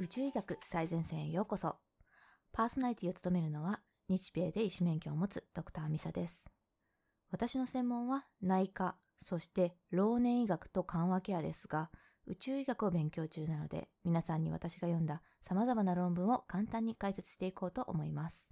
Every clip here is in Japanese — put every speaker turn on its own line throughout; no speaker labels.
宇宙医学最前線へようこそ。パーソナリティを務めるのは、日米で医師免許を持つドクターミサです。私の専門は内科、そして老年医学と緩和ケアですが、宇宙医学を勉強中なので、皆さんに私が読んだ様々な論文を簡単に解説していこうと思います。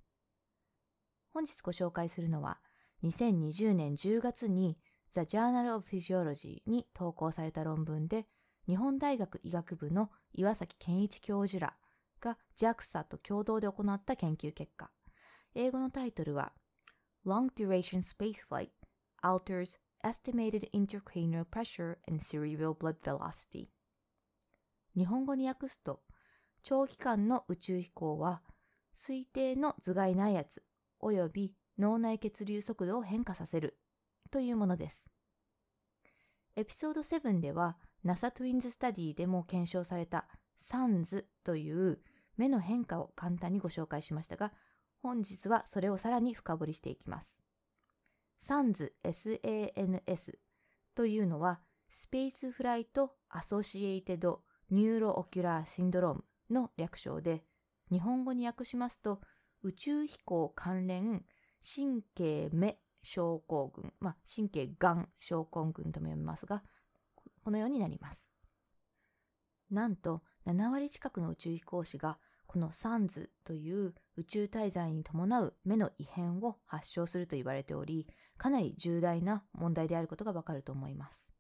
本日ご紹介するのは、2020年10月に The Journal of Physiology に投稿された論文で、日本大学医学部の岩崎健一教授らが JAXA と共同で行った研究結果。英語のタイトルは Long Duration Spaceflight Alters Estimated Intracranial Pressure and Cerebral Blood Velocity 日本語に訳すと長期間の宇宙飛行は推定の頭蓋内圧及び脳内血流速度を変化させるというものです。エピソード7では NASA トゥインズスタディでも検証された SANS という目の変化を簡単にご紹介しましたが、本日はそれをさらに深掘りしていきます。SANS, S-A-N-S というのは、 Spaceflight Associated Neuro-ocular Syndrome の略称で、日本語に訳しますと、宇宙飛行関連神経目症候群、まあ、神経がん症候群とも読みますが、このようになります。なんと7割近くの宇宙飛行士がこのサンズという宇宙滞在に伴う目の異変を発症すると言われており、かなり重大な問題であることがわかると思います。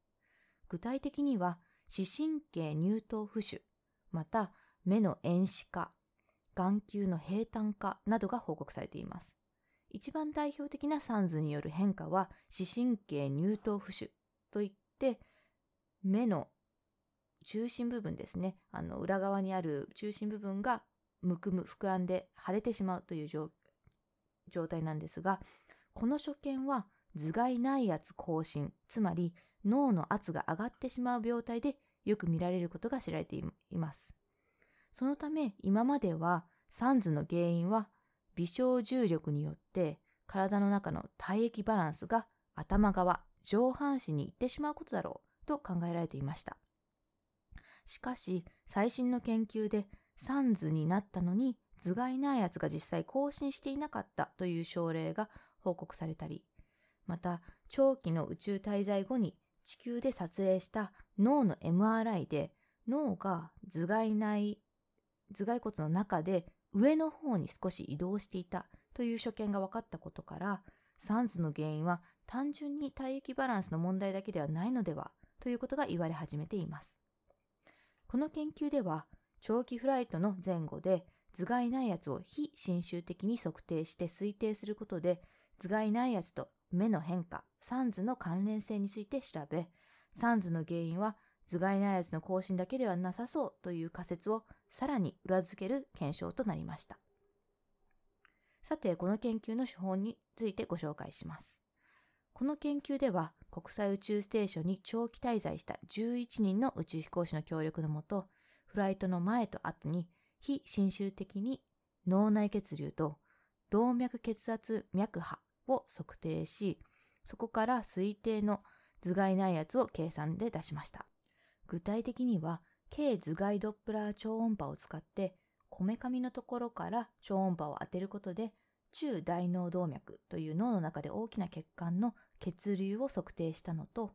具体的には、視神経乳頭浮腫、また目の遠視化、眼球の平坦化などが報告されています。一番代表的なサンズによる変化は、視神経乳頭浮腫といって、目の中心部分ですね、あの裏側にある中心部分がむくむ、膨らんで腫れてしまうという状態なんですが、この所見は頭蓋内圧更新、つまり脳の圧が上がってしまう病態でよく見られることが知られています。そのため今まではサンズの原因は微小重力によって体の中の体液バランスが頭側、上半身に行ってしまうことだろうと考えられていました。しかし、最新の研究でサンズになったのに頭蓋内圧が実際更新していなかったという症例が報告されたり、また長期の宇宙滞在後に地球で撮影した脳の MRI で脳が頭蓋内、頭蓋骨の中で上の方に少し移動していたという所見が分かったことから、サンズの原因は単純に体液バランスの問題だけではないのではということが言われ始めています。この研究では、長期フライトの前後で頭蓋内圧を非侵襲的に測定して推定することで、頭蓋内圧と目の変化、サンズの関連性について調べ、サンズの原因は頭蓋内圧の更新だけではなさそうという仮説をさらに裏付ける検証となりました。さて、この研究の手法についてご紹介します。この研究では、国際宇宙ステーションに長期滞在した11人の宇宙飛行士の協力のもと、フライトの前と後に非侵襲的に脳内血流と動脈血圧脈波を測定し、そこから推定の頭蓋内圧を計算で出しました。具体的には、軽頭蓋ドップラー超音波を使って、こめかみのところから超音波を当てることで、中大脳動脈という脳の中で大きな血管の血流を測定したのと、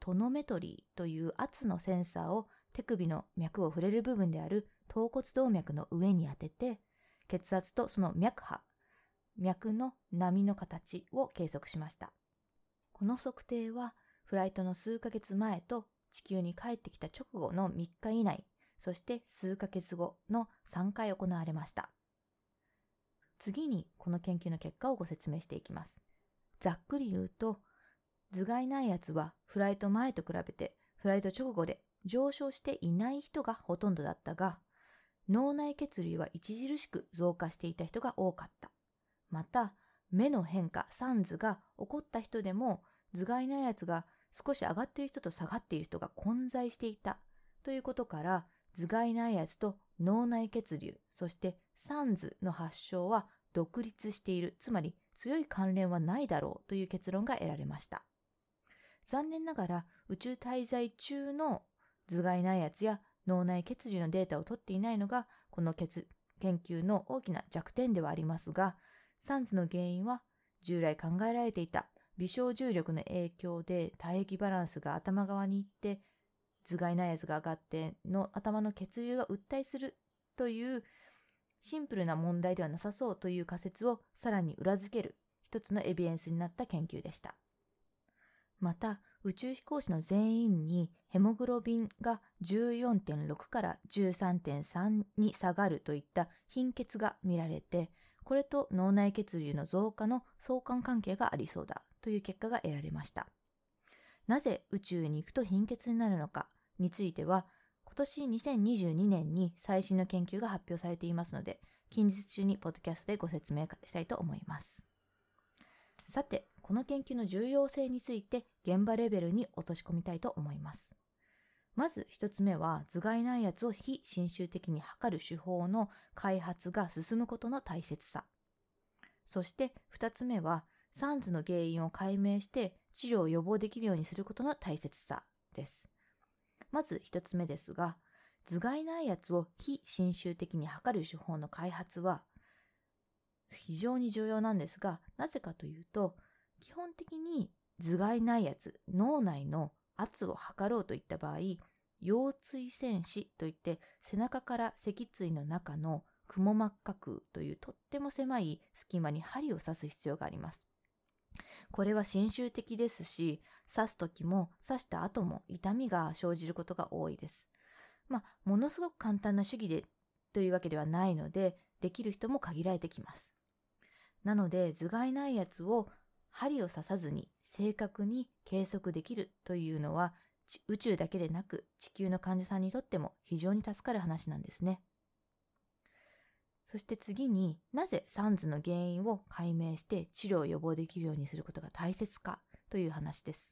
トノメトリーという圧のセンサーを手首の脈を触れる部分である頭骨動脈の上に当てて、血圧とその脈波、脈の波の形を計測しました。この測定は、フライトの数ヶ月前と地球に帰ってきた直後の3日以内、そして数ヶ月後の3回行われました。次にこの研究の結果をご説明していきます。ざっくり言うと、頭蓋内圧はフライト前と比べてフライト直後で上昇していない人がほとんどだったが、脳内血流は著しく増加していた人が多かった。また、目の変化、サンズが起こった人でも、頭蓋内圧が少し上がっている人と下がっている人が混在していたということから、頭蓋内圧と脳内血流、そしてサンズの発症は独立している、つまり強い関連はないだろうという結論が得られました。残念ながら宇宙滞在中の頭蓋内圧や脳内血流のデータを取っていないのが、この研究の大きな弱点ではありますが、サンズの原因は従来考えられていた微小重力の影響で体液バランスが頭側に行って頭蓋内圧が上がっての頭の血流が訴えするというシンプルな問題ではなさそうという仮説をさらに裏付ける一つのエビデンスになった研究でした。また、宇宙飛行士の全員にヘモグロビンが14.6から13.3に下がるといった貧血が見られて、これと脳内血流の増加の相関関係がありそうだという結果が得られました。なぜ宇宙に行くと貧血になるのかについては、今年2022年に最新の研究が発表されていますので、近日中にポッドキャストでご説明したいと思います。さて、この研究の重要性について現場レベルに落とし込みたいと思います。まず一つ目は頭蓋内圧を非侵襲的に測る手法の開発が進むことの大切さ。そして二つ目はサンズの原因を解明して治療を予防できるようにすることの大切さです。まず一つ目ですが、頭蓋内圧を非侵襲的に測る手法の開発は非常に重要なんですが、なぜかというと、基本的に頭蓋内圧、脳内の圧を測ろうといった場合、腰椎線子といって背中から脊椎の中の雲膜角というとっても狭い隙間に針を刺す必要があります。これは侵襲的ですし、刺す時も刺した後も痛みが生じることが多いです。まあ、ものすごく簡単な手技でというわけではないので、できる人も限られてきます。なので、頭蓋内圧を針を刺さずに正確に計測できるというのは、宇宙だけでなく地球の患者さんにとっても非常に助かる話なんですね。そして次になぜサンズの原因を解明して治療を予防できるようにすることが大切かという話です。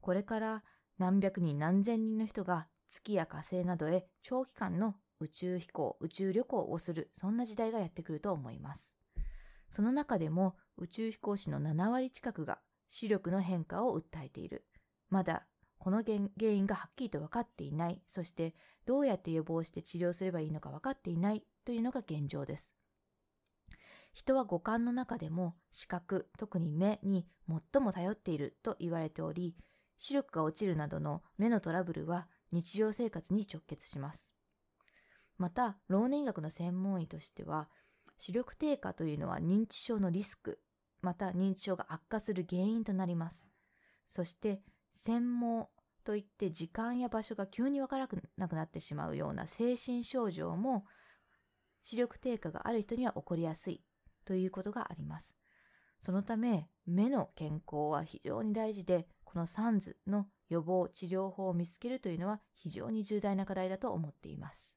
これから何百人何千人の人が月や火星などへ長期間の宇宙飛行、宇宙旅行をする、そんな時代がやってくると思います。その中でも宇宙飛行士の7割近くが視力の変化を訴えている。まだこの原因がはっきりと分かっていない。そしてどうやって予防して治療すればいいのか分かっていないというのが現状です。人は五感の中でも視覚、特に目に最も頼っていると言われており、視力が落ちるなどの目のトラブルは日常生活に直結します。また、老年医学の専門医としては、視力低下というのは認知症のリスク、また認知症が悪化する原因となります。そして、専門といって時間や場所が急にわからなくなってしまうような精神症状も視力低下がある人には起こりやすいということがあります。そのため、目の健康は非常に大事で、このサンズの予防治療法を見つけるというのは非常に重大な課題だと思っています。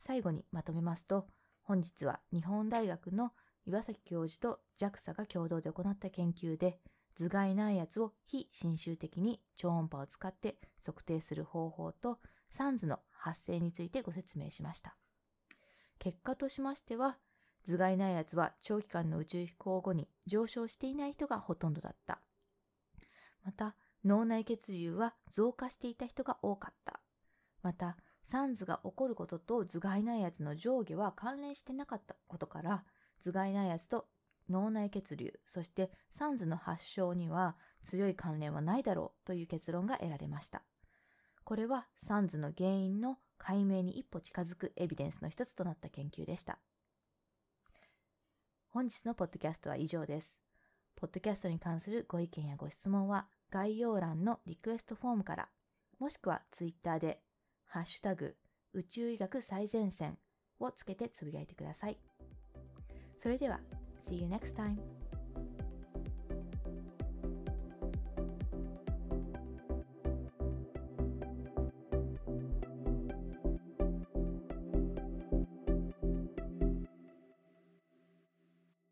最後にまとめますと、本日は日本大学の岩崎教授と JAXA が共同で行った研究で、頭蓋内圧を非侵襲的に超音波を使って測定する方法と、サンズの発生についてご説明しました。結果としましては、頭蓋内圧は長期間の宇宙飛行後に上昇していない人がほとんどだった。また、脳内血流は増加していた人が多かった。また、サンズが起こることと頭蓋内圧の上下は関連してなかったことから、頭蓋内圧と脳内血流、そしてサンズの発症には強い関連はないだろうという結論が得られました。これはサンズの原因の解明に一歩近づくエビデンスの一つとなった研究でした。本日のポッドキャストは以上です。ポッドキャストに関するご意見やご質問は概要欄のリクエストフォームから、もしくはツイッターでハッシュタグ、宇宙医学最前線をつけてつぶやいてください。それでは、See you next time!